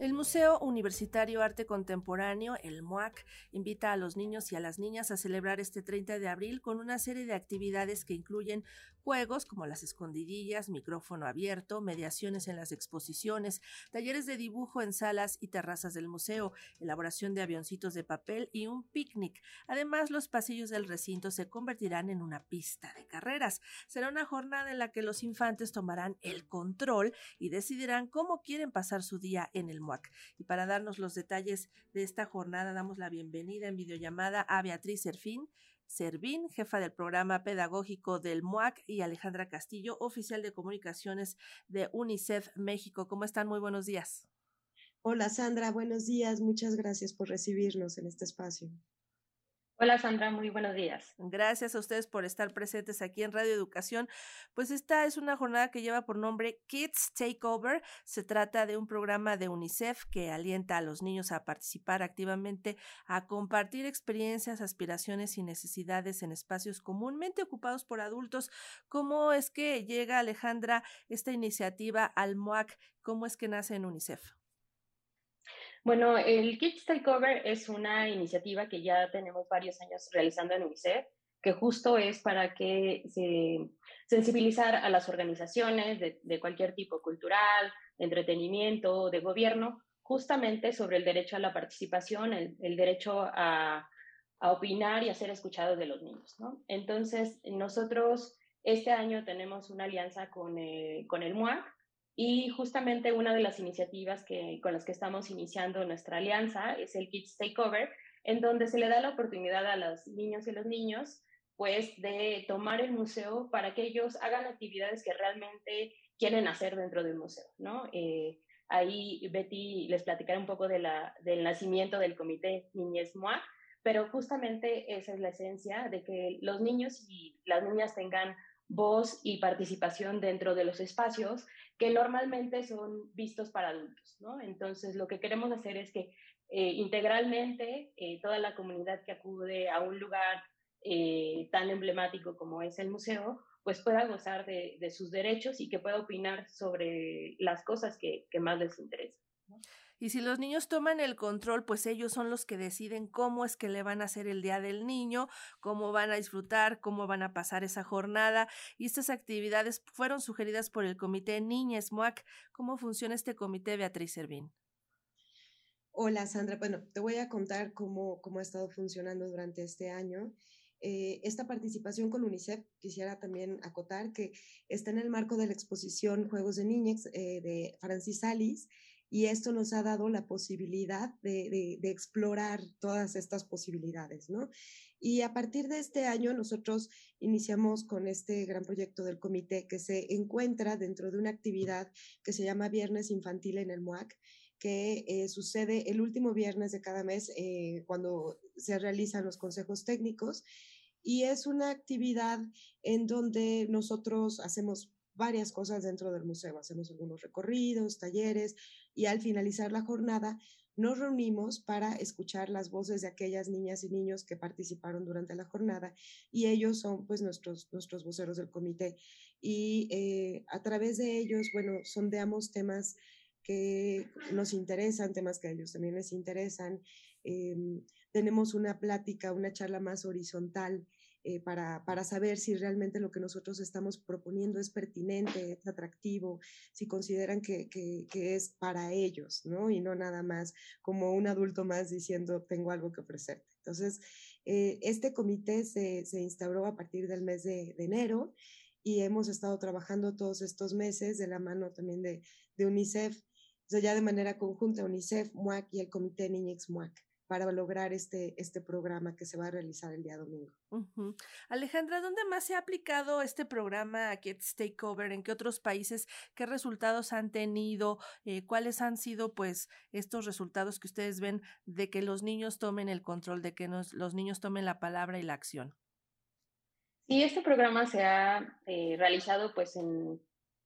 El Museo Universitario Arte Contemporáneo, el MUAC, invita a los niños y a las niñas a celebrar este 30 de abril con una serie de actividades que incluyen juegos como las escondidillas, micrófono abierto, mediaciones en las exposiciones, talleres de dibujo en salas y terrazas del museo, elaboración de avioncitos de papel y un picnic. Además, los pasillos del recinto se convertirán en una pista de carreras. Será una jornada en la que los infantes tomarán el control y decidirán cómo quieren pasar su día en el y para darnos los detalles de esta jornada, damos la bienvenida en videollamada a Beatriz Serfín, Servín, jefa del programa pedagógico del MUAC, y Alejandra Castillo, oficial de comunicaciones de UNICEF México. ¿Cómo están? Muy buenos días. Hola Sandra, buenos días. Muchas gracias por recibirnos en este espacio. Hola Sandra, muy buenos días. Gracias a ustedes por estar presentes aquí en Radio Educación. Pues esta es una jornada que lleva por nombre Kids Takeover. Se trata de un programa de UNICEF que alienta a los niños a participar activamente, a compartir experiencias, aspiraciones y necesidades en espacios comúnmente ocupados por adultos. ¿Cómo es que llega Alejandra esta iniciativa al MOAC? ¿Cómo es que nace en UNICEF? Bueno, el Kids Takeover es una iniciativa que ya tenemos varios años realizando en UNICEF, que justo es para que se sensibilizar a las organizaciones de, cualquier tipo cultural, de entretenimiento, de gobierno, justamente sobre el derecho a la participación, el, derecho a, opinar y a ser escuchados de los niños. Entonces, nosotros este año tenemos una alianza con, con el MUAC, y justamente una de las iniciativas que, con las que estamos iniciando nuestra alianza es el Kids Takeover, en donde se le da la oportunidad a los niños y los niños pues de tomar el museo para que ellos hagan actividades que realmente quieren hacer dentro del museo, ¿no? Eh, ahí Betty les platicará un poco de la, del nacimiento del Comité Niñez MOA, pero justamente esa es la esencia de que los niños y las niñas tengan voz y participación dentro de los espacios que normalmente son vistos para adultos, ¿no? Entonces, lo que queremos hacer es que eh, integralmente eh, toda la comunidad que acude a un lugar eh, tan emblemático como es el museo, pues pueda gozar de, sus derechos y que pueda opinar sobre las cosas que, que más les interesan. Y si los niños toman el control, pues ellos son los que deciden cómo es que le van a hacer el día del niño, cómo van a disfrutar, cómo van a pasar esa jornada. Y estas actividades fueron sugeridas por el Comité Niñez MUAC. ¿Cómo funciona este comité, Beatriz Servín? Hola, Sandra. Bueno, te voy a contar cómo, cómo ha estado funcionando durante este año. Eh, esta participación con UNICEF, quisiera también acotar que está en el marco de la exposición Juegos de Niñez eh, de Francis Alice y esto nos ha dado la posibilidad de, explorar todas estas posibilidades, ¿no? Y a partir de este año nosotros iniciamos con este gran proyecto del comité que se encuentra dentro de una actividad que se llama Viernes Infantil en el MUAC, que eh, sucede el último viernes de cada mes eh, cuando se realizan los consejos técnicos. Y es una actividad en donde nosotros hacemos varias cosas dentro del museo. Hacemos algunos recorridos, talleres y al finalizar la jornada nos reunimos para escuchar las voces de aquellas niñas y niños que participaron durante la jornada y ellos son pues nuestros, nuestros voceros del comité y eh, a través de ellos, bueno, sondeamos temas que nos interesan, temas que a ellos también les interesan. Em, tenemos una plática, una charla más horizontal eh, para, para, saber si realmente lo que nosotros estamos proponiendo es pertinente, es atractivo, si consideran que, que, es para ellos, ¿no? Y no nada más como un adulto más diciendo, tengo algo que ofrecerte. Entonces, eh, este comité se, se, instauró a partir del mes de, enero y hemos estado trabajando todos estos meses de la mano también de, de UNICEF, ya de manera conjunta, UNICEF, MUAC y el Comité Niñex MUAC para lograr este, este programa que se va a realizar el día domingo. Alejandra, ¿dónde más se ha aplicado este programa Kids Takeover? ¿En qué otros países? ¿Qué resultados han tenido? Eh, ¿Cuáles han sido, pues, estos resultados que ustedes ven de que los niños tomen el control, de que los niños tomen la palabra y la acción? Sí, este programa se ha eh, realizado, pues, en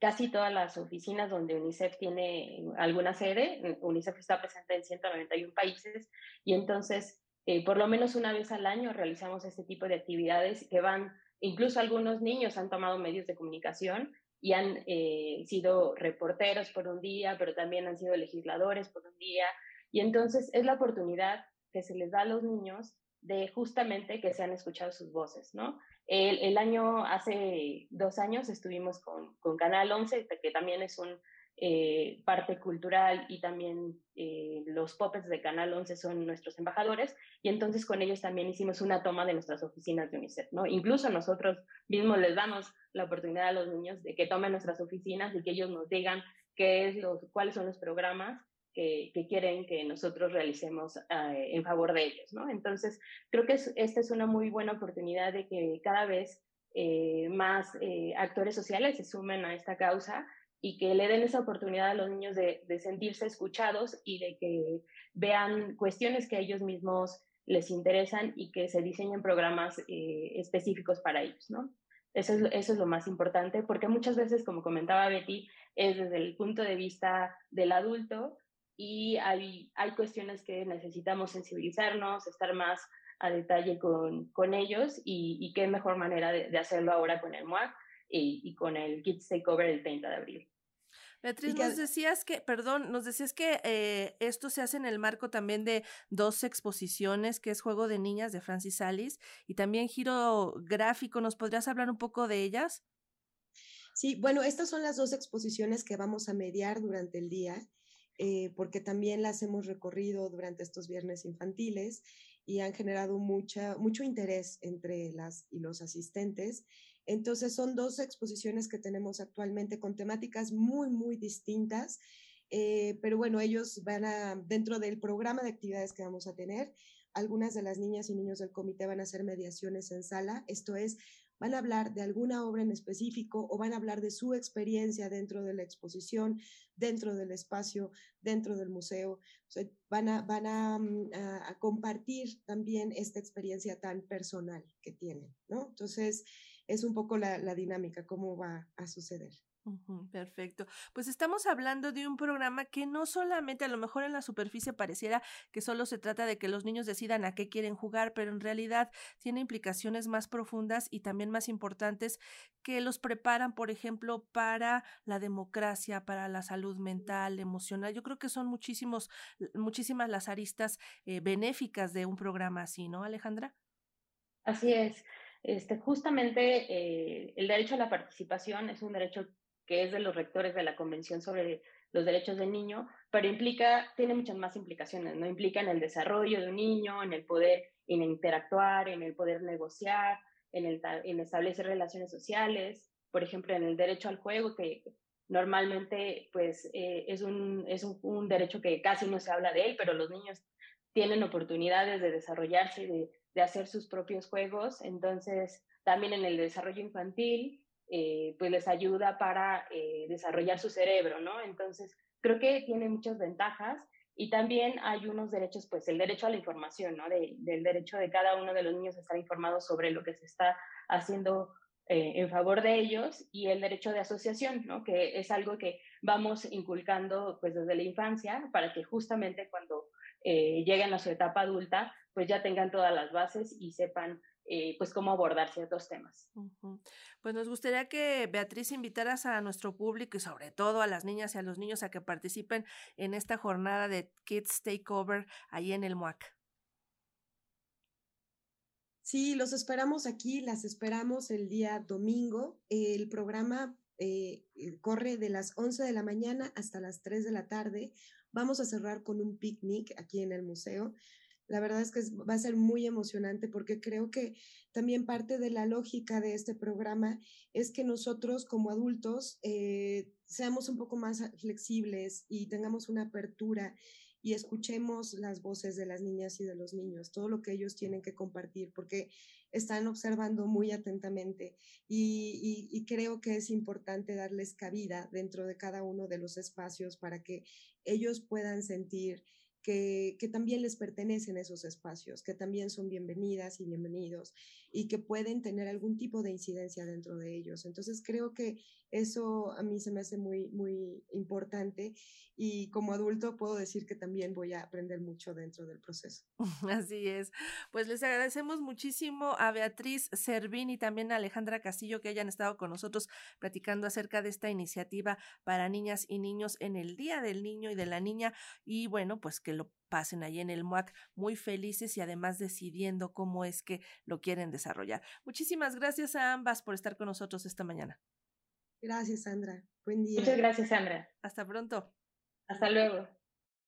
casi todas las oficinas donde UNICEF tiene alguna sede. UNICEF está presente en 191 países y entonces eh, por lo menos una vez al año realizamos este tipo de actividades que van, incluso algunos niños han tomado medios de comunicación y han eh, sido reporteros por un día, pero también han sido legisladores por un día. Y entonces es la oportunidad que se les da a los niños de justamente que sean escuchados sus voces, ¿no? El, año, hace dos años estuvimos con, Canal 11, que también es un eh, parte cultural y también eh, los puppets de Canal 11 son nuestros embajadores y entonces con ellos también hicimos una toma de nuestras oficinas de UNICEF, ¿no? Incluso nosotros mismos les damos la oportunidad a los niños de que tomen nuestras oficinas y que ellos nos digan qué es los, cuáles son los programas que, que quieren que nosotros realicemos eh, en favor de ellos, ¿no? Entonces, creo que esta es una muy buena oportunidad de que cada vez más actores sociales se sumen a esta causa y que le den esa oportunidad a los niños de, sentirse escuchados y de que vean cuestiones que a ellos mismos les interesan y que se diseñen programas eh, específicos para ellos, ¿no? Eso es, eso es lo más importante, porque muchas veces, como comentaba Betty, es desde el punto de vista del adulto y hay, hay cuestiones que necesitamos sensibilizarnos, estar más a detalle con, con ellos y, y, qué mejor manera de, de hacerlo ahora con el MOAC y, con el Kids Takeover el 30 de abril. Beatriz, nos decías que, perdón, nos decías que eh, esto se hace en el marco también de dos exposiciones, que es Juego de Niñas de Francis Alice y también Giro Gráfico. ¿Nos podrías hablar un poco de ellas? Sí, bueno, estas son las dos exposiciones que vamos a mediar durante el día, eh, porque también las hemos recorrido durante estos viernes infantiles y han generado mucha, mucho interés entre las y los asistentes. Entonces son dos exposiciones que tenemos actualmente con temáticas muy, muy distintas. Eh, pero bueno, ellos van a, dentro del programa de actividades que vamos a tener, algunas de las niñas y niños del comité van a hacer mediaciones en sala, esto es, van a hablar de alguna obra en específico o van a hablar de su experiencia dentro de la exposición, dentro del espacio, dentro del museo. van a, van mm, a, compartir también esta experiencia tan personal que tienen, ¿no? Entonces, es un poco la, dinámica, cómo va a suceder. Perfecto. Pues estamos hablando de un programa que no solamente a lo mejor en la superficie pareciera que solo se trata de que los niños decidan a qué quieren jugar, pero en realidad tiene implicaciones más profundas y también más importantes que los preparan, por ejemplo, para la democracia, para la salud mental, emocional. Yo creo que son muchísimos, muchísimas las aristas eh, benéficas de un programa así, ¿no, Alejandra? Así es. Este, justamente eh, el derecho a la participación es un derecho que es de los rectores de la Convención sobre los Derechos del Niño, pero implica, tiene muchas más implicaciones, ¿no? Implica en el desarrollo de un niño, en el poder en interactuar, en el poder negociar, en, establecer relaciones sociales, por ejemplo, en el derecho al juego, que normalmente pues eh, es, un, es un, derecho que casi no se habla de él, pero los niños tienen oportunidades de desarrollarse, de de hacer sus propios juegos. Entonces, también en el desarrollo infantil, eh, pues les ayuda para eh, desarrollar su cerebro, ¿no? Entonces, creo que tiene muchas ventajas y también hay unos derechos, pues el derecho a la información, ¿no? del derecho de cada uno de los niños a estar informados sobre lo que se está haciendo eh, en favor de ellos y el derecho de asociación, ¿no? Que es algo que vamos inculcando pues desde la infancia para que justamente cuando lleguen a su etapa adulta pues ya tengan todas las bases y sepan eh, pues cómo abordar ciertos temas. Pues nos gustaría que Beatriz invitaras a nuestro público y sobre todo a las niñas y a los niños a que participen en esta jornada de Kids Takeover ahí en el MUAC. Sí, los esperamos aquí, las esperamos el día domingo. El programa eh, corre de las 11 de la mañana hasta las 3 de la tarde. Vamos a cerrar con un picnic aquí en el museo. La verdad es que va a ser muy emocionante porque creo que también parte de la lógica de este programa es que nosotros como adultos eh, seamos un poco más flexibles y tengamos una apertura y escuchemos las voces de las niñas y de los niños, todo lo que ellos tienen que compartir, porque están observando muy atentamente. Y, y, creo que es importante darles cabida dentro de cada uno de los espacios para que ellos puedan sentir que, también les pertenecen esos espacios, que también son bienvenidas y bienvenidos y que pueden tener algún tipo de incidencia dentro de ellos. Entonces creo que Eso a mí se me hace muy, muy importante y como adulto puedo decir que también voy a aprender mucho dentro del proceso. Así es. Pues les agradecemos muchísimo a Beatriz Servín y también a Alejandra Castillo que hayan estado con nosotros platicando acerca de esta iniciativa para niñas y niños en el Día del Niño y de la Niña y bueno, pues que lo pasen ahí en el MUAC muy felices y además decidiendo cómo es que lo quieren desarrollar. Muchísimas gracias a ambas por estar con nosotros esta mañana. Gracias, Sandra. Buen día. Muchas gracias, Sandra. Hasta pronto. Hasta luego.